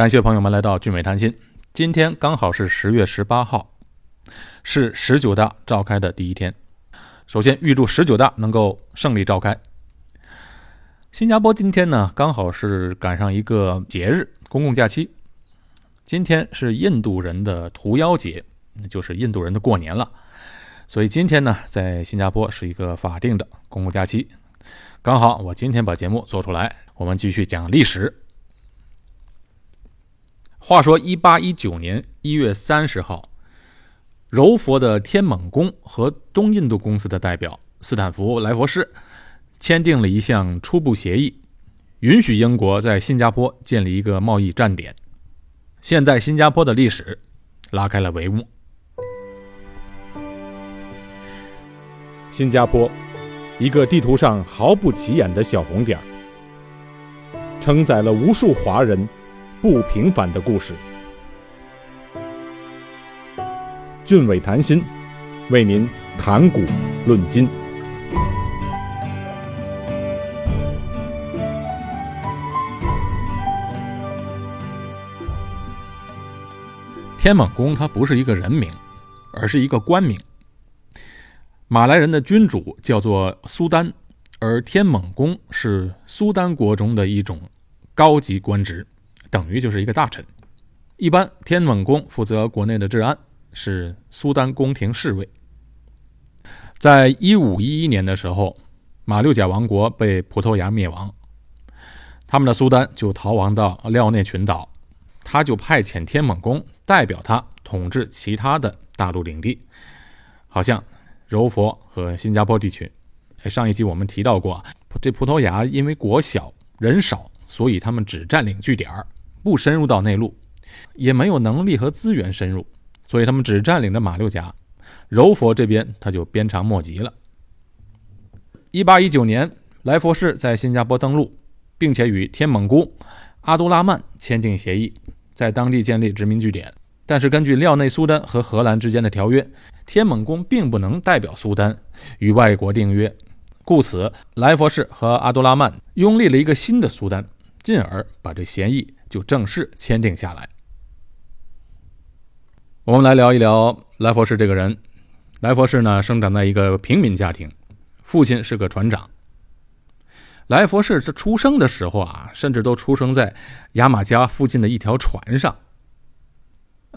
感谢朋友们来到聚美谈心。今天刚好是十月十八号，是十九大召开的第一天。首先预祝十九大能够胜利召开。新加坡今天呢，刚好是赶上一个节日，公共假期。今天是印度人的屠妖节，就是印度人的过年了。所以今天呢，在新加坡是一个法定的公共假期。刚好我今天把节目做出来，我们继续讲历史。话说，一八一九年一月三十号，柔佛的天猛宫和东印度公司的代表斯坦福·莱佛士签订了一项初步协议，允许英国在新加坡建立一个贸易站点。现在，新加坡的历史拉开了帷幕。新加坡，一个地图上毫不起眼的小红点承载了无数华人。不平凡的故事，俊伟谈心，为您谈古论今。天猛公它不是一个人名，而是一个官名。马来人的君主叫做苏丹，而天猛公是苏丹国中的一种高级官职。等于就是一个大臣。一般天猛公负责国内的治安，是苏丹宫廷侍卫。在一五一一年的时候，马六甲王国被葡萄牙灭亡，他们的苏丹就逃亡到廖内群岛，他就派遣天猛公代表他统治其他的大陆领地，好像柔佛和新加坡地区。上一集我们提到过，这葡萄牙因为国小人少，所以他们只占领据点儿。不深入到内陆，也没有能力和资源深入，所以他们只占领着马六甲，柔佛这边他就鞭长莫及了。一八一九年，莱佛士在新加坡登陆，并且与天猛姑阿都拉曼签订协议，在当地建立殖民据点。但是根据廖内苏丹和荷兰之间的条约，天猛公并不能代表苏丹与外国订约，故此莱佛士和阿都拉曼拥立了一个新的苏丹，进而把这协议。就正式签订下来。我们来聊一聊莱佛士这个人。莱佛士呢，生长在一个平民家庭，父亲是个船长。莱佛士是出生的时候啊，甚至都出生在牙马加附近的一条船上。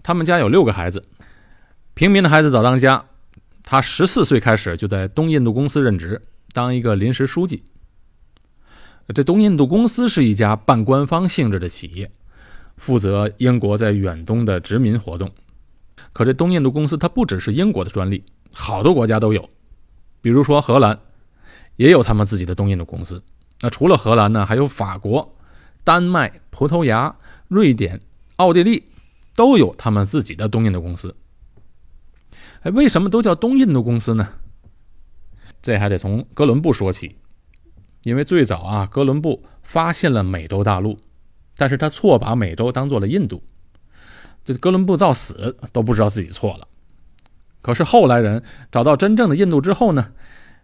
他们家有六个孩子，平民的孩子早当家。他十四岁开始就在东印度公司任职，当一个临时书记。这东印度公司是一家半官方性质的企业，负责英国在远东的殖民活动。可这东印度公司它不只是英国的专利，好多国家都有。比如说荷兰也有他们自己的东印度公司。那除了荷兰呢，还有法国、丹麦、葡萄牙、瑞典、奥地利都有他们自己的东印度公司。哎，为什么都叫东印度公司呢？这还得从哥伦布说起。因为最早啊，哥伦布发现了美洲大陆，但是他错把美洲当做了印度，这哥伦布到死都不知道自己错了。可是后来人找到真正的印度之后呢，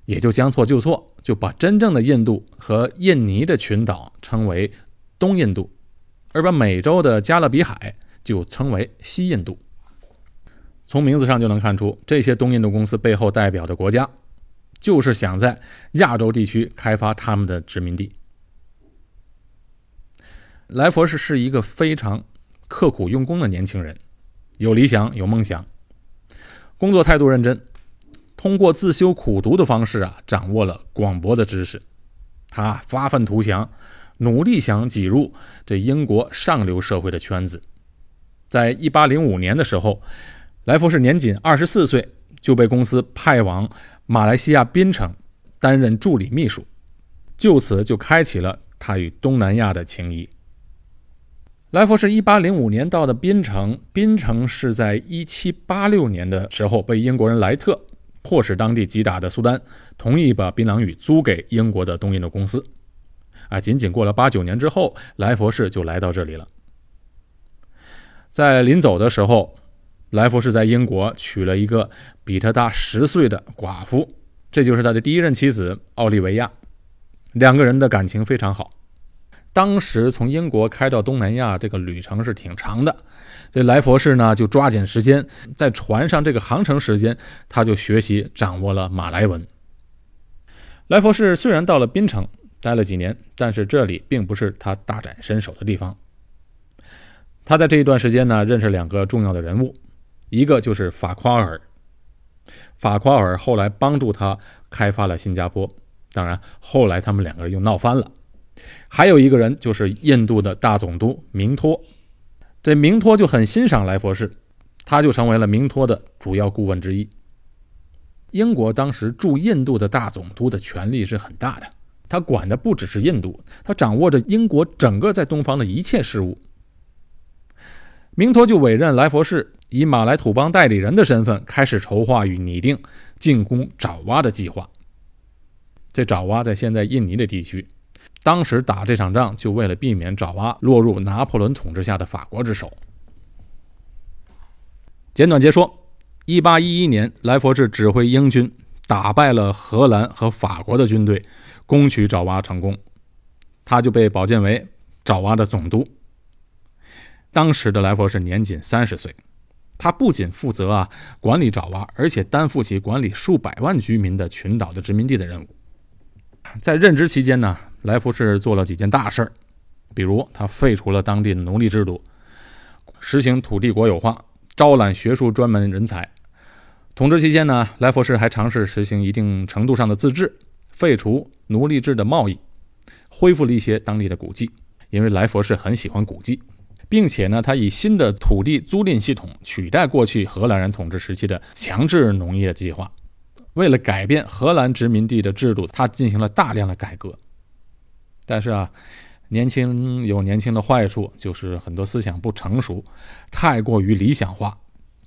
也就将错就错，就把真正的印度和印尼的群岛称为东印度，而把美洲的加勒比海就称为西印度。从名字上就能看出，这些东印度公司背后代表的国家。就是想在亚洲地区开发他们的殖民地。莱佛士是一个非常刻苦用功的年轻人，有理想有梦想，工作态度认真，通过自修苦读的方式啊，掌握了广博的知识。他发愤图强，努力想挤入这英国上流社会的圈子。在一八零五年的时候，莱佛士年仅二十四岁。就被公司派往马来西亚槟城担任助理秘书，就此就开启了他与东南亚的情谊。莱佛是一八零五年到的槟城，槟城是在一七八六年的时候被英国人莱特迫使当地击打的苏丹同意把槟榔屿租给英国的东印度公司。啊，仅仅过了八九年之后，莱佛士就来到这里了。在临走的时候。莱佛士在英国娶了一个比他大十岁的寡妇，这就是他的第一任妻子奥利维亚。两个人的感情非常好。当时从英国开到东南亚这个旅程是挺长的，这来佛士呢就抓紧时间，在船上这个航程时间，他就学习掌握了马来文。来佛士虽然到了槟城待了几年，但是这里并不是他大展身手的地方。他在这一段时间呢，认识两个重要的人物，一个就是法夸尔。法夸尔后来帮助他开发了新加坡，当然后来他们两个人又闹翻了。还有一个人就是印度的大总督明托，这明托就很欣赏来佛士，他就成为了明托的主要顾问之一。英国当时驻印度的大总督的权力是很大的，他管的不只是印度，他掌握着英国整个在东方的一切事务。明托就委任来佛士以马来土邦代理人的身份，开始筹划与拟定进攻爪哇的计划。这爪哇在现在印尼的地区。当时打这场仗，就为了避免爪哇落入拿破仑统治下的法国之手。简短截说，一八一一年，来佛士指挥英军打败了荷兰和法国的军队，攻取爪哇成功，他就被保荐为爪哇的总督。当时的来佛士年仅三十岁，他不仅负责啊管理爪哇，而且担负起管理数百万居民的群岛的殖民地的任务。在任职期间呢。来福士做了几件大事儿，比如他废除了当地的奴隶制度，实行土地国有化，招揽学术专门人才。统治期间呢，来福士还尝试实行一定程度上的自治，废除奴隶制的贸易，恢复了一些当地的古迹。因为来佛士很喜欢古迹，并且呢，他以新的土地租赁系统取代过去荷兰人统治时期的强制农业计划。为了改变荷兰殖民地的制度，他进行了大量的改革。但是啊，年轻有年轻的坏处，就是很多思想不成熟，太过于理想化，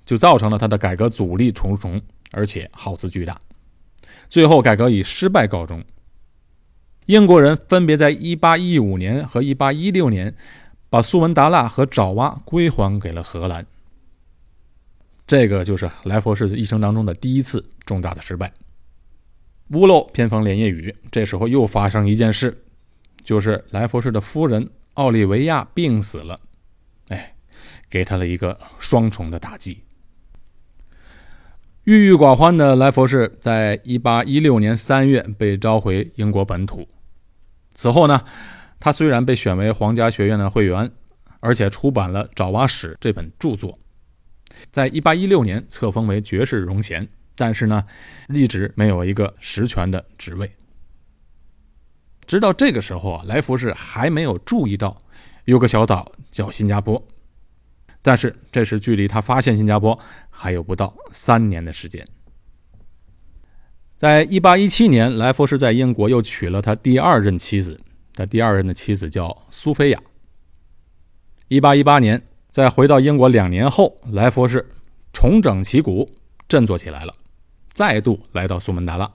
就造成了他的改革阻力重重，而且耗资巨大。最后改革以失败告终。英国人分别在1815年和1816年把苏门答腊和爪哇归还给了荷兰。这个就是莱佛士一生当中的第一次重大的失败。屋漏偏逢连夜雨，这时候又发生一件事。就是来佛士的夫人奥利维亚病死了，哎，给他了一个双重的打击。郁郁寡欢的来佛士，在一八一六年三月被召回英国本土。此后呢，他虽然被选为皇家学院的会员，而且出版了《爪哇史》这本著作，在一八一六年册封为爵士荣衔，但是呢，一直没有一个实权的职位。直到这个时候啊，来福士还没有注意到有个小岛叫新加坡，但是这时距离他发现新加坡还有不到三年的时间。在一八一七年，来福士在英国又娶了他第二任妻子，他第二任的妻子叫苏菲亚。一八一八年，在回到英国两年后，莱佛士重整旗鼓，振作起来了，再度来到苏门答腊。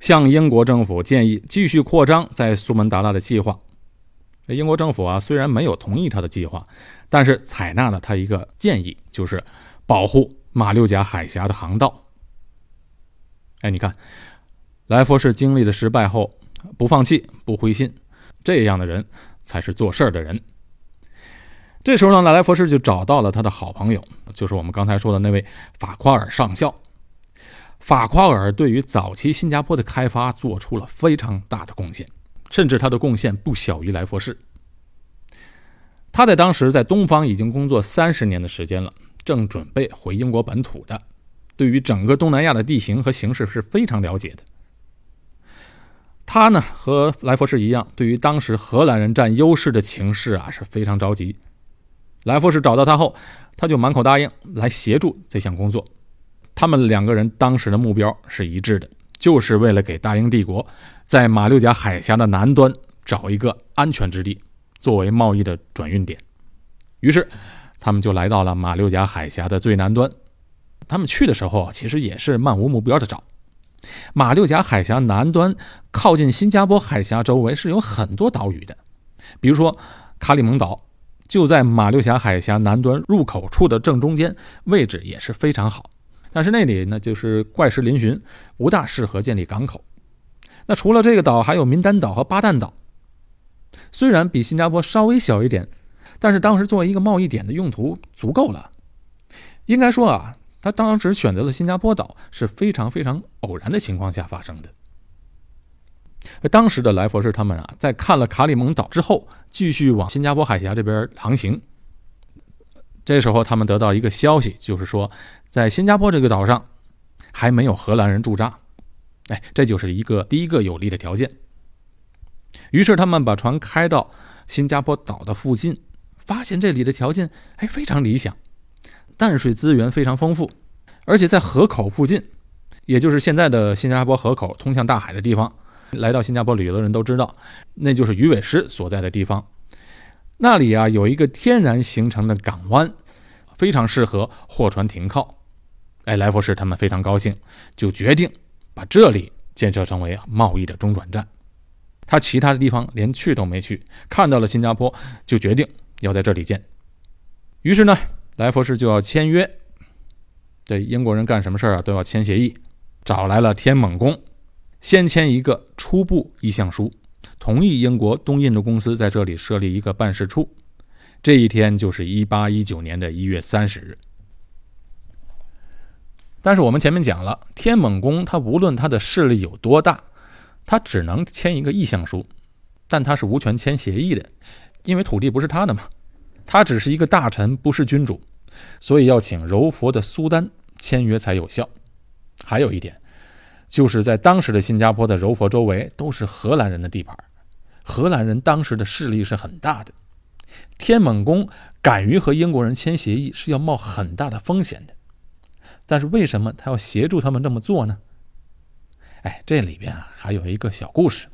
向英国政府建议继续扩张在苏门答腊的计划。英国政府啊，虽然没有同意他的计划，但是采纳了他一个建议，就是保护马六甲海峡的航道。哎，你看，来佛士经历的失败后不放弃、不灰心，这样的人才是做事儿的人。这时候呢，来佛士就找到了他的好朋友，就是我们刚才说的那位法夸尔上校。法夸尔对于早期新加坡的开发做出了非常大的贡献，甚至他的贡献不小于来佛士。他在当时在东方已经工作三十年的时间了，正准备回英国本土的，对于整个东南亚的地形和形势是非常了解的。他呢和来佛士一样，对于当时荷兰人占优势的情势啊是非常着急。来佛士找到他后，他就满口答应来协助这项工作。他们两个人当时的目标是一致的，就是为了给大英帝国在马六甲海峡的南端找一个安全之地，作为贸易的转运点。于是，他们就来到了马六甲海峡的最南端。他们去的时候，其实也是漫无目标的找。马六甲海峡南端靠近新加坡海峡周围是有很多岛屿的，比如说卡里蒙岛，就在马六甲海峡南端入口处的正中间，位置也是非常好。但是那里呢，就是怪石嶙峋，不大适合建立港口。那除了这个岛，还有民丹岛和巴旦岛。虽然比新加坡稍微小一点，但是当时作为一个贸易点的用途足够了。应该说啊，他当时选择了新加坡岛是非常非常偶然的情况下发生的。当时的莱佛士他们啊，在看了卡里蒙岛之后，继续往新加坡海峡这边航行。这时候他们得到一个消息，就是说在新加坡这个岛上还没有荷兰人驻扎。哎，这就是一个第一个有利的条件。于是他们把船开到新加坡岛的附近，发现这里的条件哎非常理想，淡水资源非常丰富，而且在河口附近，也就是现在的新加坡河口通向大海的地方。来到新加坡旅游的人都知道，那就是鱼尾狮所在的地方。那里啊有一个天然形成的港湾，非常适合货船停靠。哎，莱佛士他们非常高兴，就决定把这里建设成为贸易的中转站。他其他的地方连去都没去，看到了新加坡，就决定要在这里建。于是呢，来佛士就要签约。这英国人干什么事儿啊都要签协议，找来了天猛公。先签一个初步意向书，同意英国东印度公司在这里设立一个办事处。这一天就是一八一九年的一月三十日。但是我们前面讲了，天猛公他无论他的势力有多大，他只能签一个意向书，但他是无权签协议的，因为土地不是他的嘛。他只是一个大臣，不是君主，所以要请柔佛的苏丹签约才有效。还有一点。就是在当时的新加坡的柔佛周围都是荷兰人的地盘，荷兰人当时的势力是很大的。天猛公敢于和英国人签协议，是要冒很大的风险的。但是为什么他要协助他们这么做呢？哎，这里边啊还有一个小故事，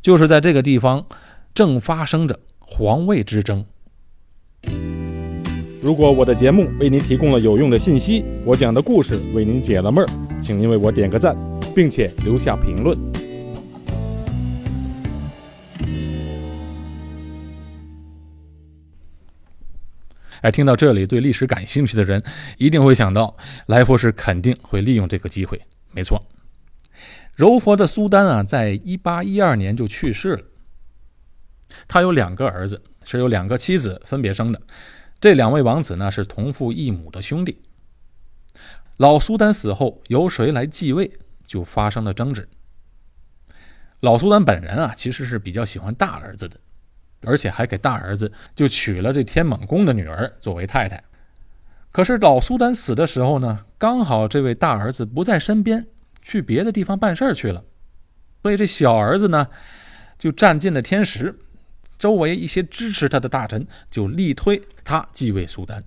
就是在这个地方正发生着皇位之争。如果我的节目为您提供了有用的信息，我讲的故事为您解了闷儿，请您为我点个赞，并且留下评论。哎，听到这里，对历史感兴趣的人一定会想到，来佛士肯定会利用这个机会。没错，柔佛的苏丹啊，在一八一二年就去世了。他有两个儿子，是由两个妻子分别生的。这两位王子呢是同父异母的兄弟。老苏丹死后，由谁来继位就发生了争执。老苏丹本人啊，其实是比较喜欢大儿子的，而且还给大儿子就娶了这天猛公的女儿作为太太。可是老苏丹死的时候呢，刚好这位大儿子不在身边，去别的地方办事去了，所以这小儿子呢就占尽了天时。周围一些支持他的大臣就力推他继位苏丹，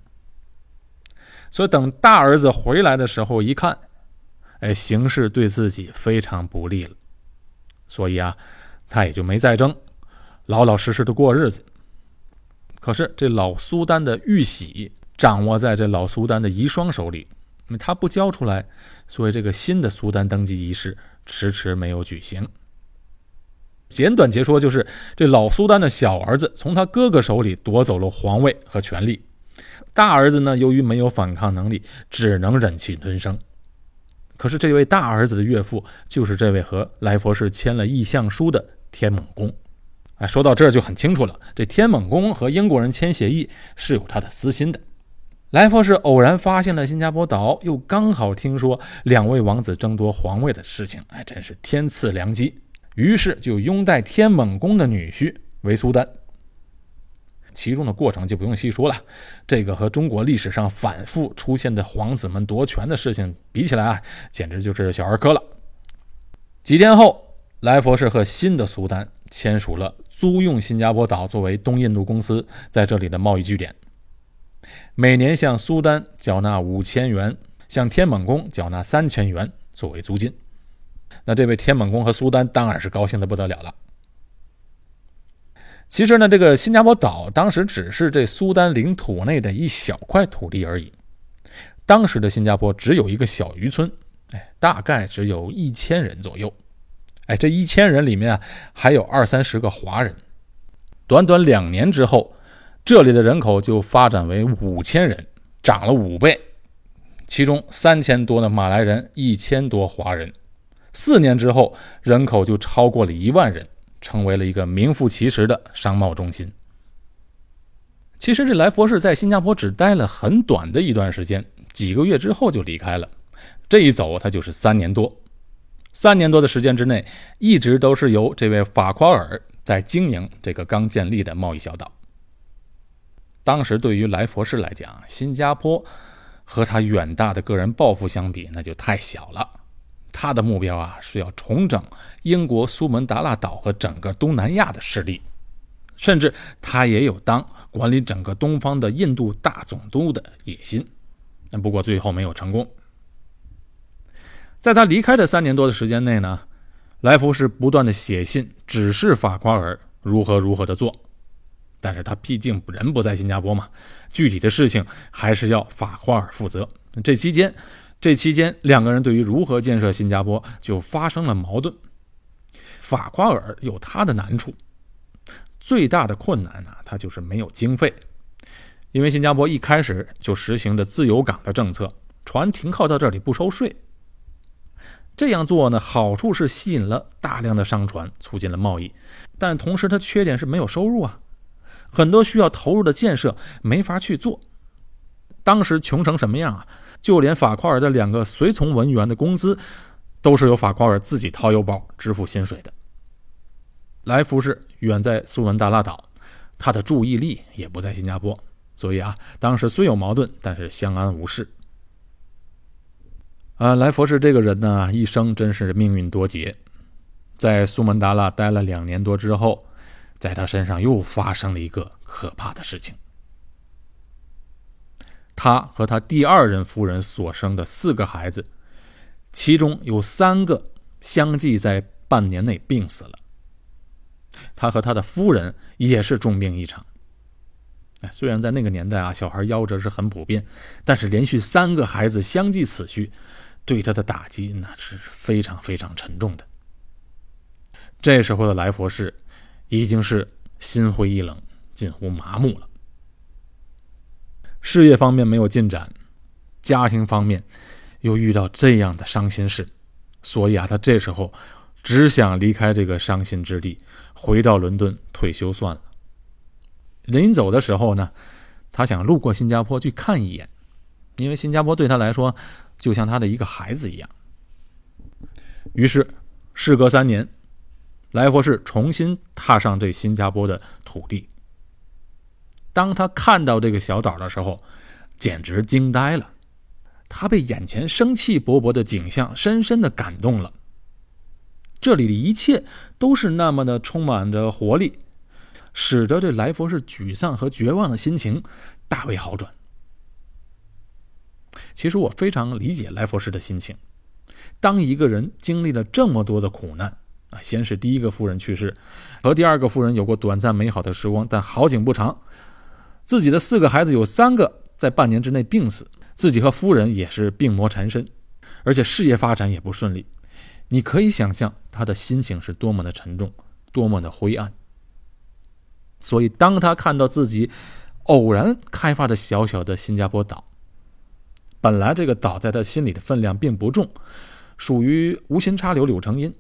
所以等大儿子回来的时候一看，哎，形势对自己非常不利了，所以啊，他也就没再争，老老实实的过日子。可是这老苏丹的玉玺掌握在这老苏丹的遗孀手里，他不交出来，所以这个新的苏丹登基仪式迟迟没有举行。简短截说，就是这老苏丹的小儿子从他哥哥手里夺走了皇位和权力，大儿子呢，由于没有反抗能力，只能忍气吞声。可是这位大儿子的岳父，就是这位和来佛士签了意向书的天猛公。哎，说到这儿就很清楚了，这天猛公和英国人签协议是有他的私心的。来佛士偶然发现了新加坡岛，又刚好听说两位王子争夺皇位的事情，哎，真是天赐良机。于是就拥戴天猛公的女婿为苏丹，其中的过程就不用细说了。这个和中国历史上反复出现的皇子们夺权的事情比起来啊，简直就是小儿科了。几天后，来佛士和新的苏丹签署了租用新加坡岛作为东印度公司在这里的贸易据点，每年向苏丹缴纳五千元，向天猛公缴纳三千元作为租金。那这位天猛公和苏丹当然是高兴的不得了了。其实呢，这个新加坡岛当时只是这苏丹领土内的一小块土地而已。当时的新加坡只有一个小渔村，哎，大概只有一千人左右。哎，这一千人里面啊，还有二三十个华人。短短两年之后，这里的人口就发展为五千人，涨了五倍。其中三千多的马来人，一千多华人。四年之后，人口就超过了一万人，成为了一个名副其实的商贸中心。其实这来佛士在新加坡只待了很短的一段时间，几个月之后就离开了。这一走，他就是三年多。三年多的时间之内，一直都是由这位法夸尔在经营这个刚建立的贸易小岛。当时对于来佛士来讲，新加坡和他远大的个人抱负相比，那就太小了。他的目标啊，是要重整英国苏门答腊岛和整个东南亚的势力。甚至他也有当管理整个东方的印度大总督的野心，但不过最后没有成功。在他离开的三年多的时间内呢，来福士不断的写信指示法夸尔如何如何的做，但是他毕竟人不在新加坡嘛，具体的事情还是要法夸尔负责。这期间，这期间两个人对于如何建设新加坡就发生了矛盾。法夸尔有他的难处。最大的困难呢，他就是没有经费，因为新加坡一开始就实行的自由港的政策，船停靠到这里不收税。这样做呢，好处是吸引了大量的商船，促进了贸易，但同时它缺点是没有收入啊，很多需要投入的建设没法去做。当时穷成什么样啊？就连法夸尔的两个随从文员的工资，都是由法夸尔自己掏腰包支付薪水的。来福士远在苏门答腊岛，他的注意力也不在新加坡，所以啊，当时虽有矛盾，但是相安无事。啊，来佛士这个人呢，一生真是命运多劫，在苏门答腊待了两年多之后，在他身上又发生了一个可怕的事情。他和他第二任夫人所生的四个孩子，其中有三个相继在半年内病死了。他和他的夫人也是重病一场。哎，虽然在那个年代啊，小孩夭折是很普遍，但是连续三个孩子相继死去，对他的打击那是非常非常沉重的。这时候的来佛士已经是心灰意冷，近乎麻木了。事业方面没有进展，家庭方面又遇到这样的伤心事，所以啊，他这时候。只想离开这个伤心之地，回到伦敦退休算了。临走的时候呢，他想路过新加坡去看一眼，因为新加坡对他来说就像他的一个孩子一样。于是，事隔三年，来佛士重新踏上这新加坡的土地。当他看到这个小岛的时候，简直惊呆了，他被眼前生气勃勃的景象深深的感动了。这里的一切都是那么的充满着活力，使得这来佛士沮丧和绝望的心情大为好转。其实我非常理解来佛士的心情。当一个人经历了这么多的苦难啊，先是第一个夫人去世，和第二个夫人有过短暂美好的时光，但好景不长，自己的四个孩子有三个在半年之内病死，自己和夫人也是病魔缠身，而且事业发展也不顺利。你可以想象他的心情是多么的沉重，多么的灰暗。所以，当他看到自己偶然开发的小小的新加坡岛，本来这个岛在他心里的分量并不重，属于无心插柳柳成荫，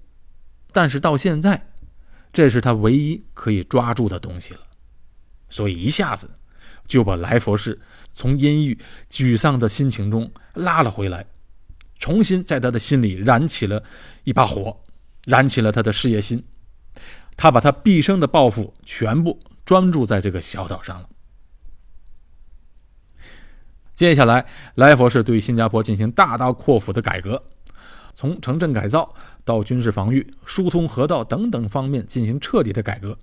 但是到现在，这是他唯一可以抓住的东西了。所以，一下子就把来佛士从阴郁、沮丧的心情中拉了回来。重新在他的心里燃起了一把火，燃起了他的事业心。他把他毕生的抱负全部专注在这个小岛上了。接下来，来佛士对新加坡进行大刀阔斧的改革，从城镇改造到军事防御、疏通河道等等方面进行彻底的改革，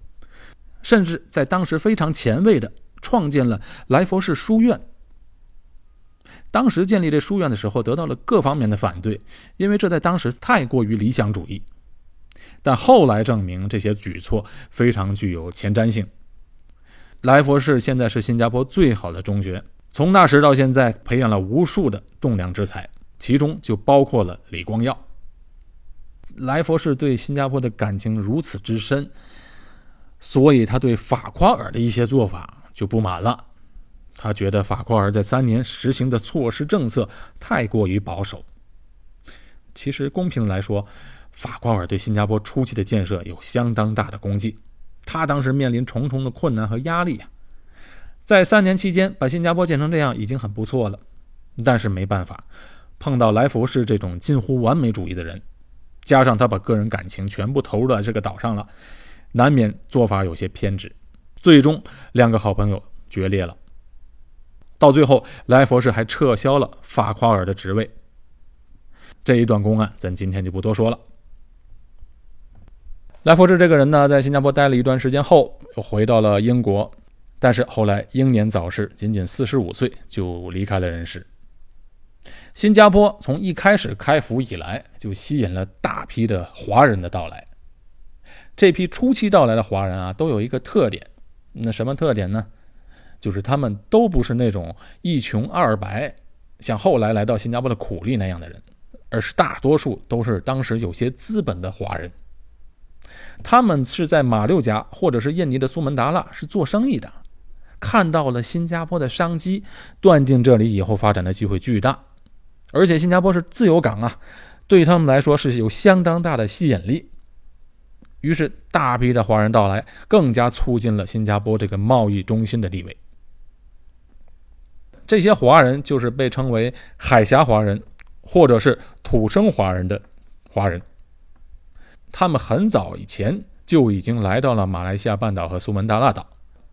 甚至在当时非常前卫的创建了来佛士书院。当时建立这书院的时候，得到了各方面的反对，因为这在当时太过于理想主义。但后来证明，这些举措非常具有前瞻性。来佛士现在是新加坡最好的中学，从那时到现在，培养了无数的栋梁之才，其中就包括了李光耀。来佛士对新加坡的感情如此之深，所以他对法夸尔的一些做法就不满了。他觉得法夸尔在三年实行的措施政策太过于保守。其实公平来说，法库尔对新加坡初期的建设有相当大的功绩。他当时面临重重的困难和压力呀，在三年期间把新加坡建成这样已经很不错了，但是没办法，碰到来福士这种近乎完美主义的人，加上他把个人感情全部投入到这个岛上了，难免做法有些偏执，最终两个好朋友决裂了。到最后，莱佛士还撤销了法夸尔的职位。这一段公案，咱今天就不多说了。莱佛士这个人呢，在新加坡待了一段时间后，又回到了英国，但是后来英年早逝，仅仅四十五岁就离开了人世。新加坡从一开始开埠以来，就吸引了大批的华人的到来。这批初期到来的华人啊，都有一个特点，那什么特点呢？就是他们都不是那种一穷二白，像后来来到新加坡的苦力那样的人，而是大多数都是当时有些资本的华人。他们是在马六甲或者是印尼的苏门答腊是做生意的，看到了新加坡的商机，断定这里以后发展的机会巨大，而且新加坡是自由港啊，对他们来说是有相当大的吸引力。于是大批的华人到来，更加促进了新加坡这个贸易中心的地位。这些华人就是被称为海峡华人，或者是土生华人的华人。他们很早以前就已经来到了马来西亚半岛和苏门答腊岛，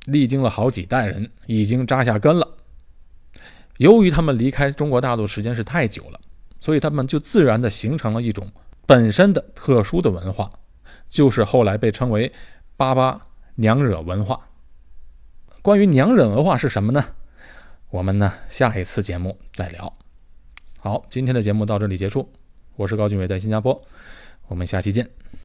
历经了好几代人，已经扎下根了。由于他们离开中国大陆时间是太久了，所以他们就自然的形成了一种本身的特殊的文化，就是后来被称为“巴巴娘惹文化”。关于娘惹文化是什么呢？我们呢下一次节目再聊。好，今天的节目到这里结束，我是高俊伟，在新加坡。我们下期见。